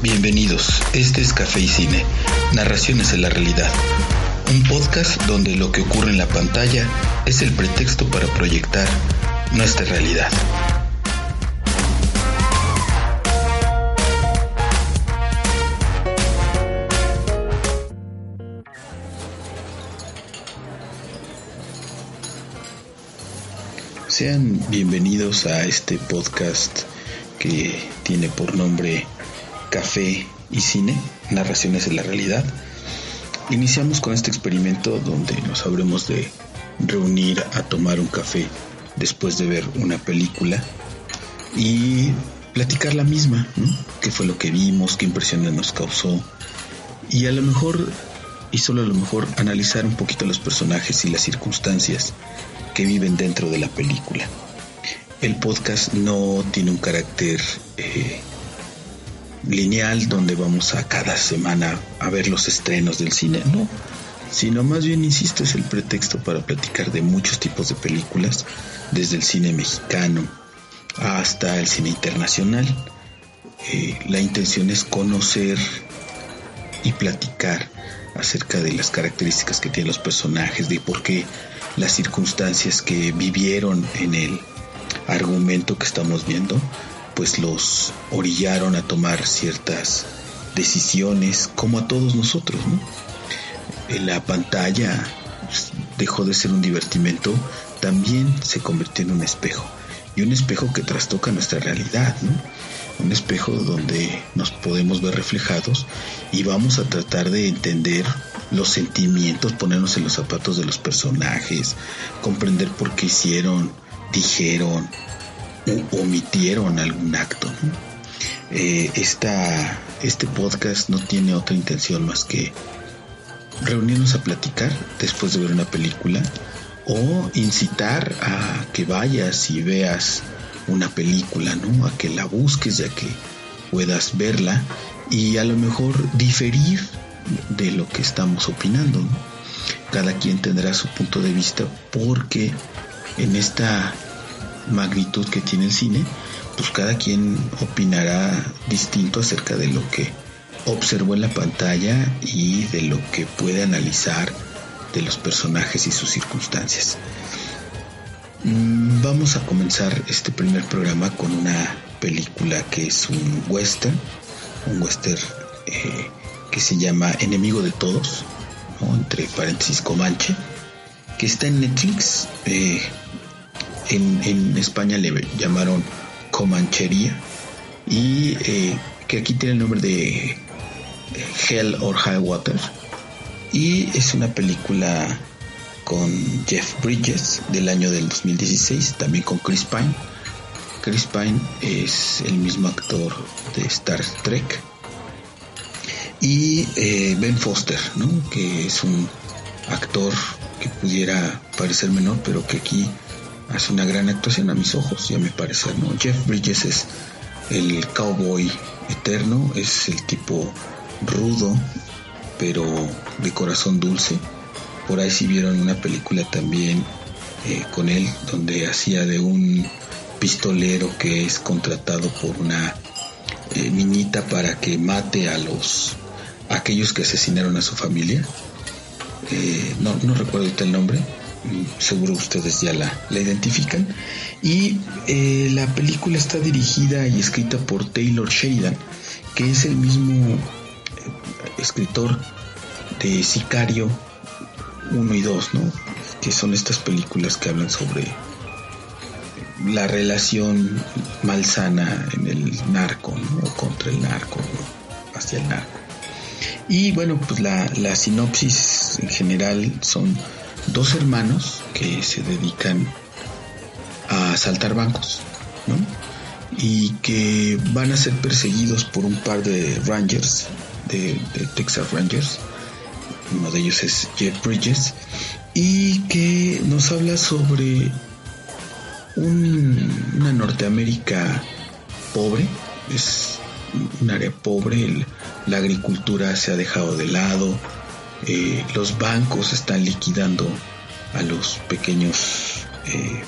Bienvenidos, este es Café y Cine, Narraciones en la Realidad, un podcast donde lo que ocurre en la pantalla es el pretexto para proyectar nuestra realidad. Sean bienvenidos a este podcast que tiene por nombre Café y Cine, Narraciones de la Realidad. Iniciamos con este experimento donde nos habremos de reunir a tomar un café después de ver una película y platicar la misma, ¿no? ¿Qué fue lo que vimos? ¿Qué impresiones nos causó? Y a lo mejor, y solo a lo mejor, analizar un poquito los personajes y las circunstancias que viven dentro de la película. El podcast no tiene un carácter eh, lineal donde vamos a cada semana a ver los estrenos del cine, no, sino más bien, insisto, es el pretexto para platicar de muchos tipos de películas, desde el cine mexicano hasta el cine internacional. Eh, la intención es conocer y platicar acerca de las características que tienen los personajes, de por qué las circunstancias que vivieron en el argumento que estamos viendo, pues los orillaron a tomar ciertas decisiones, como a todos nosotros, ¿no? La pantalla dejó de ser un divertimento, también se convirtió en un espejo, y un espejo que trastoca nuestra realidad. Un espejo donde nos podemos ver reflejados y vamos a tratar de entender los sentimientos, ponernos en los zapatos de los personajes, comprender por qué hicieron, dijeron omitieron algún acto. Eh, este podcast no tiene otra intención más que reunirnos a platicar después de ver una película o incitar a que vayas y veas una película, ¿no? A que la busques, ya que puedas verla y a lo mejor diferir de lo que estamos opinando. Cada quien tendrá su punto de vista porque en esta magnitud que tiene el cine, pues cada quien opinará distinto acerca de lo que observó en la pantalla y de lo que puede analizar de los personajes y sus circunstancias. Mm, vamos a comenzar este primer programa con una película que es un western, un western eh, que se llama Enemigo de Todos, entre paréntesis Comanche, que está en Netflix. Eh, en, España le llamaron Comanchería y eh, que aquí tiene el nombre de Hell or High Water. Y es una película con Jeff Bridges del año del 2016, también con Chris Pine. Chris Pine es el mismo actor de Star Trek y eh, Ben Foster, ¿no? que es un actor que pudiera parecer menor, pero que aquí hace una gran actuación a mis ojos, ya me parece. ¿no? Jeff Bridges es el cowboy eterno, es el tipo rudo, pero de corazón dulce. Por ahí si vieron una película también eh, con él, donde hacía de un pistolero que es contratado por una eh, niñita para que mate a los aquellos que asesinaron a su familia. Eh, no, no recuerdo el nombre, seguro ustedes ya la, la identifican. Y eh, la película está dirigida y escrita por Taylor Sheridan, que es el mismo eh, escritor de Sicario 1 y 2, ¿no? Que son estas películas que hablan sobre la relación malsana en el narco, ¿no? Contra el narco, hacia el narco. Y bueno, pues la, la sinopsis en general son dos hermanos que se dedican a asaltar bancos. Y que van a ser perseguidos por un par de Rangers, de, Texas Rangers. Uno de ellos es Jeff Bridges. Y que nos habla sobre una Norteamérica pobre. Es un área pobre. la agricultura se ha dejado de lado eh, los bancos están liquidando a los pequeños eh,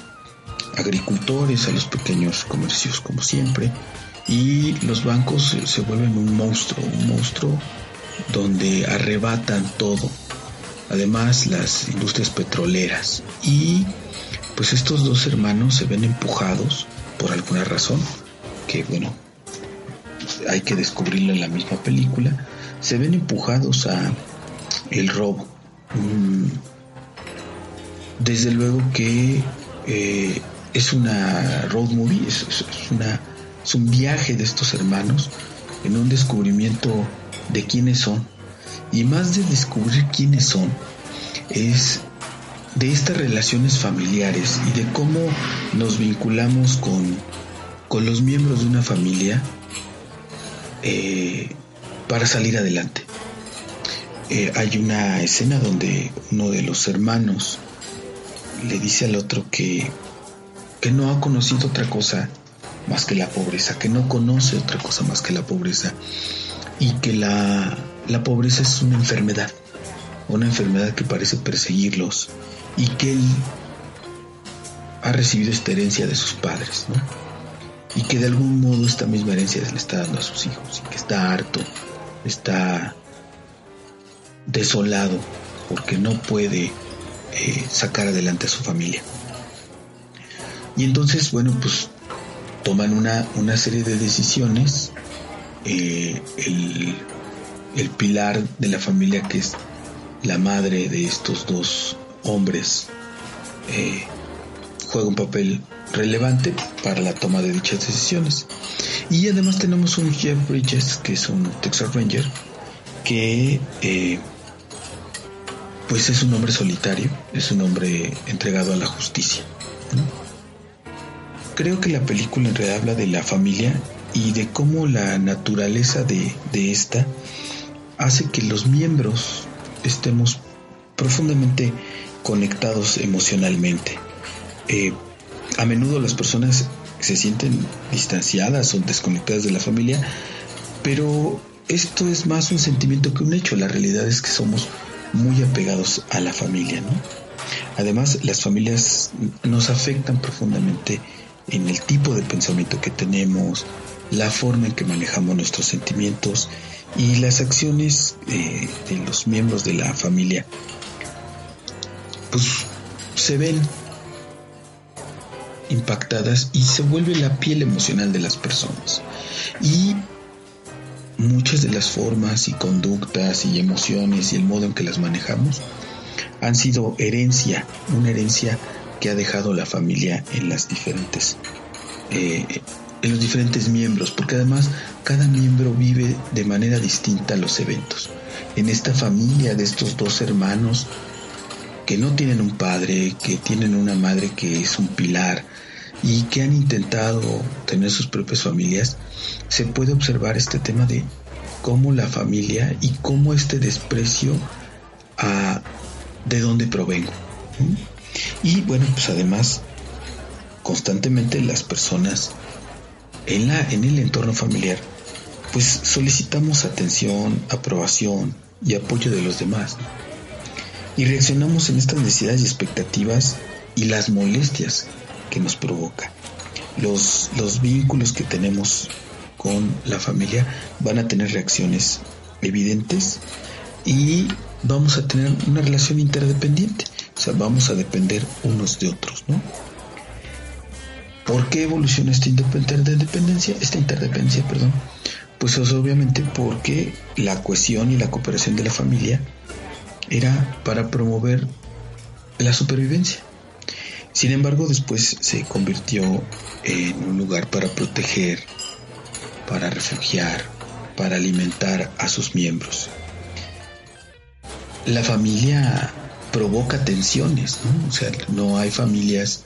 agricultores, a los pequeños comercios como siempre, y los bancos se vuelven un monstruo, un monstruo donde arrebatan todo. Además las industrias petroleras. Y pues estos dos hermanos se ven empujados por alguna razón que bueno hay que descubrirlo en la misma película. Se ven empujados a el robo mm, desde luego que eh, es una road movie es, un viaje de estos hermanos en un descubrimiento de quiénes son. Y más de descubrir quiénes son, es de estas relaciones familiares y de cómo nos vinculamos con, con los miembros de una familia eh, para salir adelante. Eh, hay una escena donde uno de los hermanos le dice al otro que, que no ha conocido otra cosa más que la pobreza, que no conoce otra cosa más que la pobreza y que la, pobreza es una enfermedad, una enfermedad que parece perseguirlos y que él ha recibido esta herencia de sus padres, ¿no? Y que de algún modo esta misma herencia le está dando a sus hijos y que está harto, está desolado porque no puede eh, sacar adelante a su familia. Y entonces, bueno, pues toman una, una serie de decisiones. Eh, el, pilar de la familia, que es la madre de estos dos hombres, eh, juega un papel relevante para la toma de dichas decisiones. Y además tenemos un Jeff Bridges, que es un Texas Ranger, que pues es un hombre solitario, es un hombre entregado a la justicia creo que la película en realidad habla de la familia y de cómo la naturaleza de, esta hace que los miembros estemos profundamente conectados emocionalmente. Eh, a menudo las personas se sienten distanciadas o desconectadas de la familia, pero esto es más un sentimiento que un hecho. La realidad es que somos muy apegados a la familia. Además, las familias nos afectan profundamente en el tipo de pensamiento que tenemos, la forma en que manejamos nuestros sentimientos y las acciones eh, de los miembros de la familia, pues se ven impactadas y se vuelve la piel emocional de las personas. Y muchas de las formas y conductas y emociones y el modo en que las manejamos han sido herencia, una herencia que ha dejado la familia en las diferentes eh, en los diferentes miembros, porque además cada miembro vive de manera distinta los eventos. En esta familia de estos dos hermanos que no tienen un padre, que tienen una madre que es un pilar y que han intentado tener sus propias familias, se puede observar este tema de cómo la familia y cómo este desprecio a de dónde provengo. Y bueno, pues además, constantemente las personas en, la, en el entorno familiar, pues solicitamos atención, aprobación y apoyo de los demás. Y reaccionamos en estas necesidades y expectativas y las molestias que nos provoca. Los, los vínculos que tenemos con la familia van a tener reacciones evidentes y vamos a tener una relación interdependiente. O sea, vamos a depender unos de otros, ¿no? ¿Por qué evoluciona esta interdependencia? Esta interdependencia, perdón. Pues es obviamente porque la cohesión y la cooperación de la familia era para promover la supervivencia. Sin embargo, después se convirtió en un lugar para proteger, para refugiar, para alimentar a sus miembros. La familia provoca tensiones, ¿no? O sea, no hay familias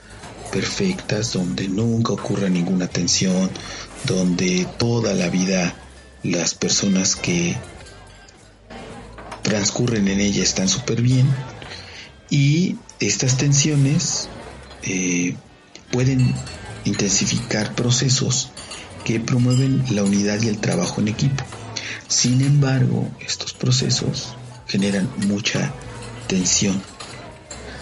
perfectas donde nunca ocurra ninguna tensión, donde toda la vida las personas que transcurren en ella están súper bien y estas tensiones eh, pueden intensificar procesos que promueven la unidad y el trabajo en equipo. Sin embargo, estos procesos generan mucha tensión.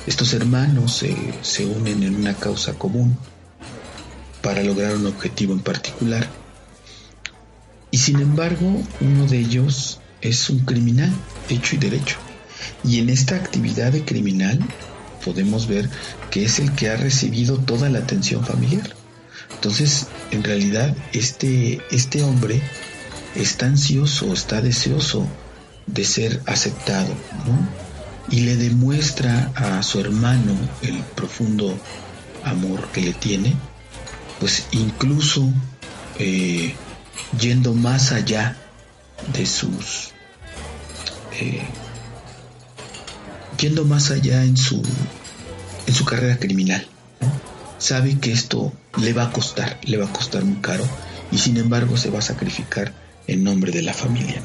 Estos hermanos se unen en una causa común para lograr un objetivo en particular sin embargo, uno de ellos es un criminal, hecho y derecho. Y en esta actividad de criminal podemos ver que es el que ha recibido toda la atención familiar. Entonces, en realidad, este, este hombre está ansioso, está deseoso de ser aceptado, ¿no? Y le demuestra a su hermano el profundo amor que le tiene, pues incluso eh, yendo más allá de sus eh, yendo más allá en su en su carrera criminal sabe que esto le va a costar le va a costar muy caro y sin embargo se va a sacrificar en nombre de la familia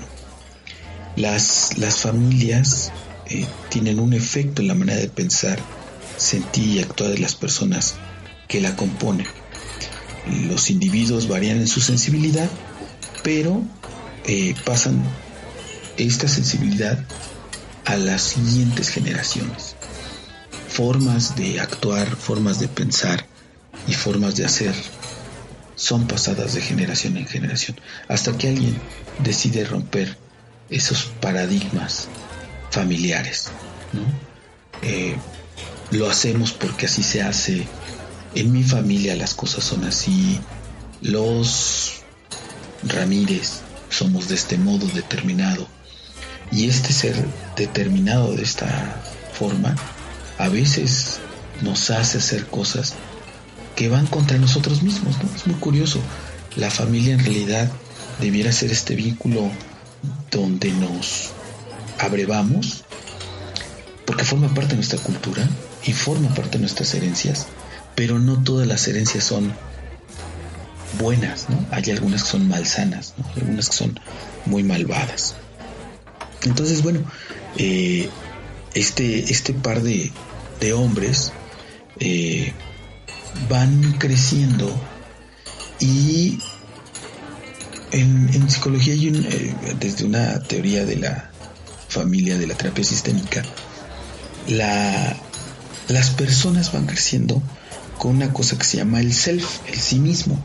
las las familias eh, tienen un efecto en la manera de pensar sentir y actuar de las personas que la componen. Los individuos varían en su sensibilidad pero eh, pasan esta sensibilidad a las siguientes generaciones. Formas de actuar, formas de pensar y formas de hacer son pasadas de generación en generación hasta que alguien decide romper esos paradigmas familiares. Eh, lo hacemos porque así se hace. En mi familia las cosas son así. Los Ramírez somos de este modo determinado. Y este ser determinado de esta forma a veces nos hace hacer cosas que van contra nosotros mismos. Es muy curioso. La familia en realidad debiera ser este vínculo donde nos abrevamos, porque forma parte de nuestra cultura y forma parte de nuestras herencias, pero no todas las herencias son buenas, ¿no? Hay algunas que son malsanas, algunas que son muy malvadas. Entonces, bueno, eh, este, este par de, de hombres eh, van creciendo y en, psicología hay eh, desde una teoría de la familia de la terapia sistémica, la, las personas van creciendo con una cosa que se llama el self, el sí mismo.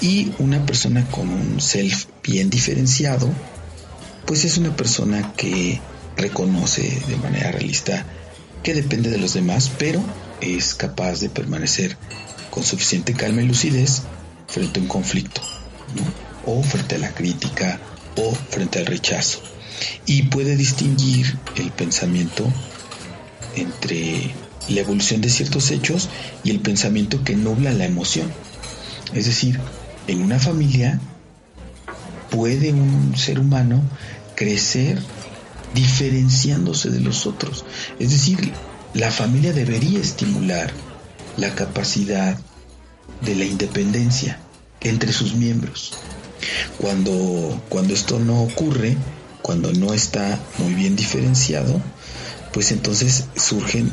Y una persona con un self bien diferenciado, pues es una persona que reconoce de manera realista que depende de los demás, pero es capaz de permanecer con suficiente calma y lucidez frente a un conflicto, o frente a la crítica, o frente al rechazo. Y puede distinguir el pensamiento entre la evolución de ciertos hechos y el pensamiento que nubla la emoción. Es decir, en una familia puede un ser humano crecer diferenciándose de los otros. Es decir, la familia debería estimular la capacidad de la independencia entre sus miembros. Cuando, cuando esto no ocurre, cuando no está muy bien diferenciado, pues entonces surgen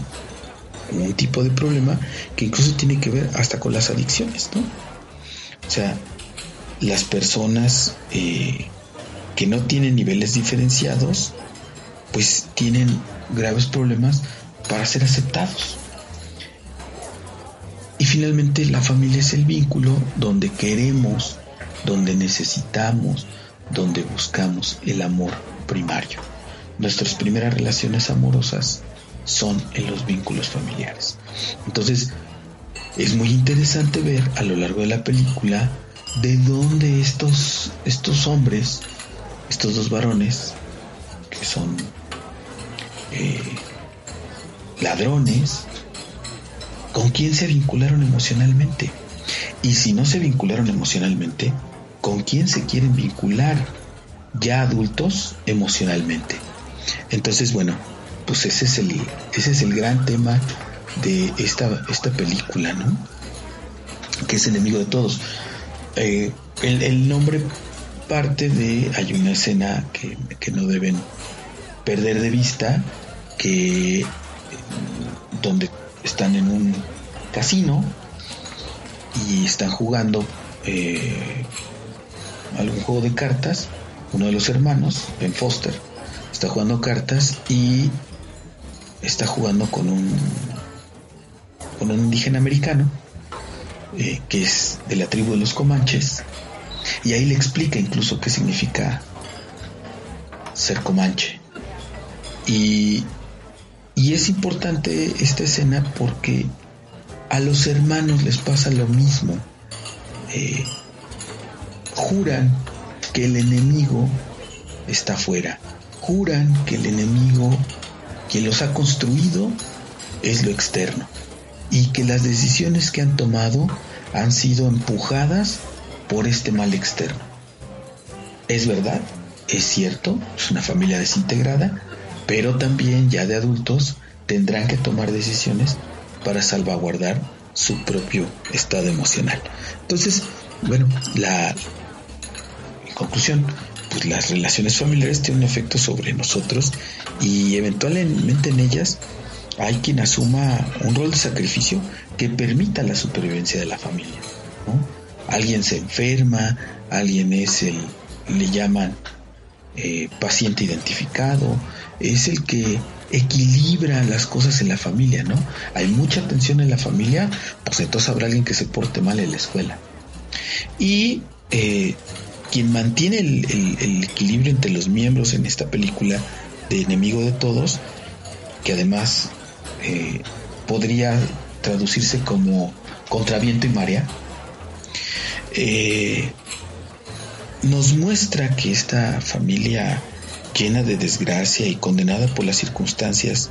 un tipo de problema que incluso tiene que ver hasta con las adicciones, ¿no? O sea, las personas eh, que no tienen niveles diferenciados, pues tienen graves problemas para ser aceptados. Y finalmente la familia es el vínculo donde queremos, donde necesitamos, donde buscamos el amor primario. Nuestras primeras relaciones amorosas son en los vínculos familiares. Entonces, es muy interesante ver a lo largo de la película de dónde estos, estos hombres, estos dos varones, que son eh, ladrones, con quién se vincularon emocionalmente. Y si no se vincularon emocionalmente, con quién se quieren vincular ya adultos emocionalmente. Entonces, bueno, pues ese es el, ese es el gran tema de esta, esta película, ¿no? Que es enemigo de todos. Eh, el, nombre parte de, hay una escena que, que no deben perder de vista, que donde están en un casino y están jugando eh, algún juego de cartas, uno de los hermanos, Ben Foster, está jugando cartas y está jugando con un con un indígena americano eh, que es de la tribu de los Comanches Y ahí le explica incluso qué significa ser comanche. Y, y es importante esta escena porque a los hermanos les pasa lo mismo. Eh, juran que el enemigo está afuera. Juran que el enemigo, quien los ha construido, es lo externo. Y que las decisiones que han tomado han sido empujadas por este mal externo. Es verdad, es cierto, es una familia desintegrada, pero también ya de adultos tendrán que tomar decisiones para salvaguardar su propio estado emocional. Entonces, bueno, la conclusión, pues las relaciones familiares tienen un efecto sobre nosotros y eventualmente en ellas hay quien asuma un rol de sacrificio que permita la supervivencia de la familia. Alguien se enferma, alguien es el, le llaman eh, paciente identificado, es el que equilibra las cosas en la familia, ¿no? Hay mucha tensión en la familia, pues entonces habrá alguien que se porte mal en la escuela. Y eh, quien mantiene el, equilibrio entre los miembros en esta película de Enemigo de Todos, que además eh, podría traducirse como contraviento y marea, eh, nos muestra que esta familia llena de desgracia y condenada por las circunstancias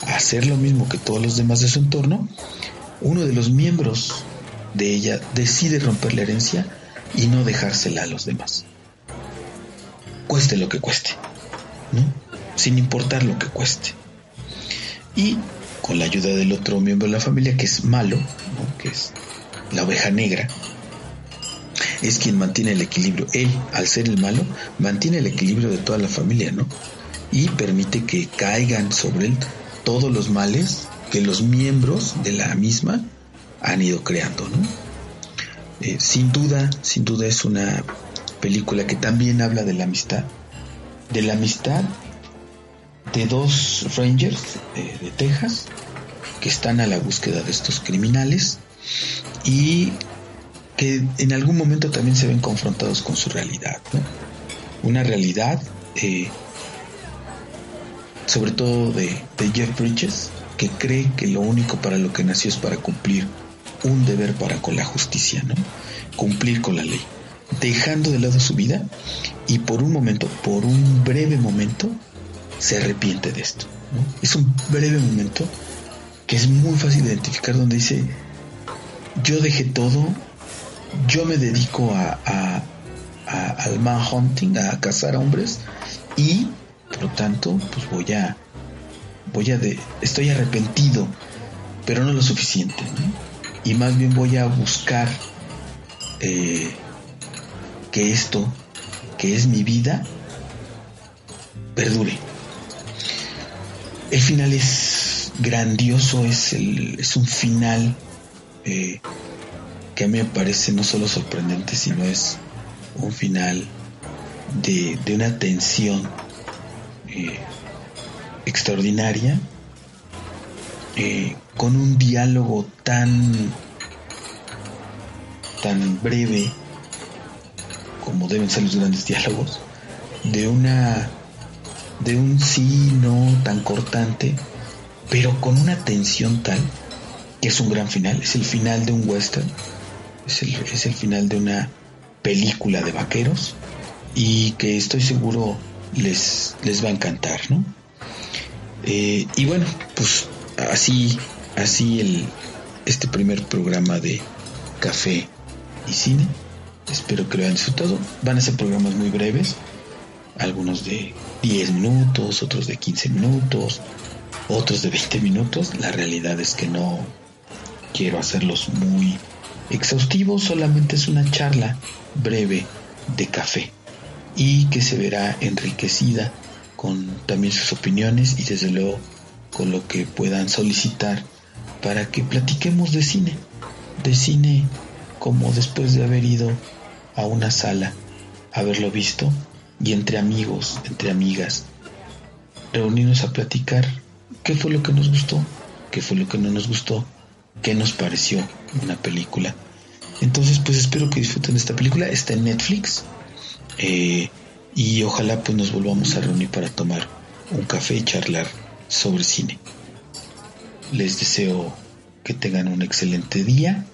a hacer lo mismo que todos los demás de su entorno, uno de los miembros de ella decide romper la herencia y no dejársela a los demás. Cueste lo que cueste, sin importar lo que cueste. Y con la ayuda del otro miembro de la familia, que es malo, que es la oveja negra, es quien mantiene el equilibrio. Él, al ser el malo, mantiene el equilibrio de toda la familia, ¿no? Y permite que caigan sobre él todos los males que los miembros de la misma han ido creando, ¿no? Eh, sin duda, sin duda es una película que también habla de la amistad, de la amistad de dos rangers eh, de Texas que están a la búsqueda de estos criminales y que en algún momento también se ven confrontados con su realidad, Una realidad, eh, sobre todo de, de, Jeff Bridges, que cree que lo único para lo que nació es para cumplir un deber para con la justicia, ¿no? Cumplir con la ley, dejando de lado su vida y por un momento, por un breve momento, se arrepiente de esto. Es un breve momento que es muy fácil de identificar donde dice, yo dejé todo yo me dedico a, al manhunting, a cazar hombres y por lo tanto pues voy a voy a de, estoy arrepentido pero no lo suficiente y más bien voy a buscar eh, que esto que es mi vida perdure el final es grandioso es un final eh, que a mí me parece no solo sorprendente, sino es un final de, una tensión eh, extraordinaria, eh, con un diálogo tan, tan breve como deben ser los grandes diálogos, de una de un sí no tan cortante, pero con una tensión tal que es un gran final, es el final de un western es el, final de una película de vaqueros y que estoy seguro les, les va a encantar, ¿no? Eh, y bueno, pues así, así el, este primer programa de café y cine. Espero que lo hayan disfrutado. Van a ser programas muy breves, algunos de 10 minutos, otros de 15 minutos, otros de 20 minutos. La realidad es que no quiero hacerlos muy Exhaustivo solamente es una charla breve de café y que se verá enriquecida con también sus opiniones y desde luego con lo que puedan solicitar para que platiquemos de cine, de cine como después de haber ido a una sala, haberlo visto y entre amigos, entre amigas, reunirnos a platicar qué fue lo que nos gustó, qué fue lo que no nos gustó qué nos pareció una película Entonces, pues espero que disfruten esta película. Está en Netflix. Eh, y ojalá pues nos volvamos a reunir para tomar un café y charlar sobre cine. Les deseo que tengan un excelente día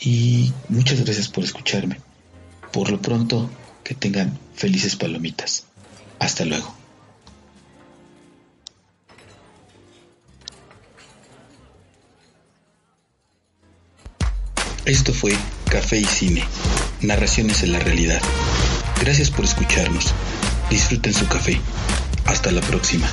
y muchas gracias por escucharme. Por lo pronto, que tengan felices palomitas. Hasta luego. Esto fue Café y Cine, narraciones en la realidad. Gracias por escucharnos. Disfruten su café. Hasta la próxima.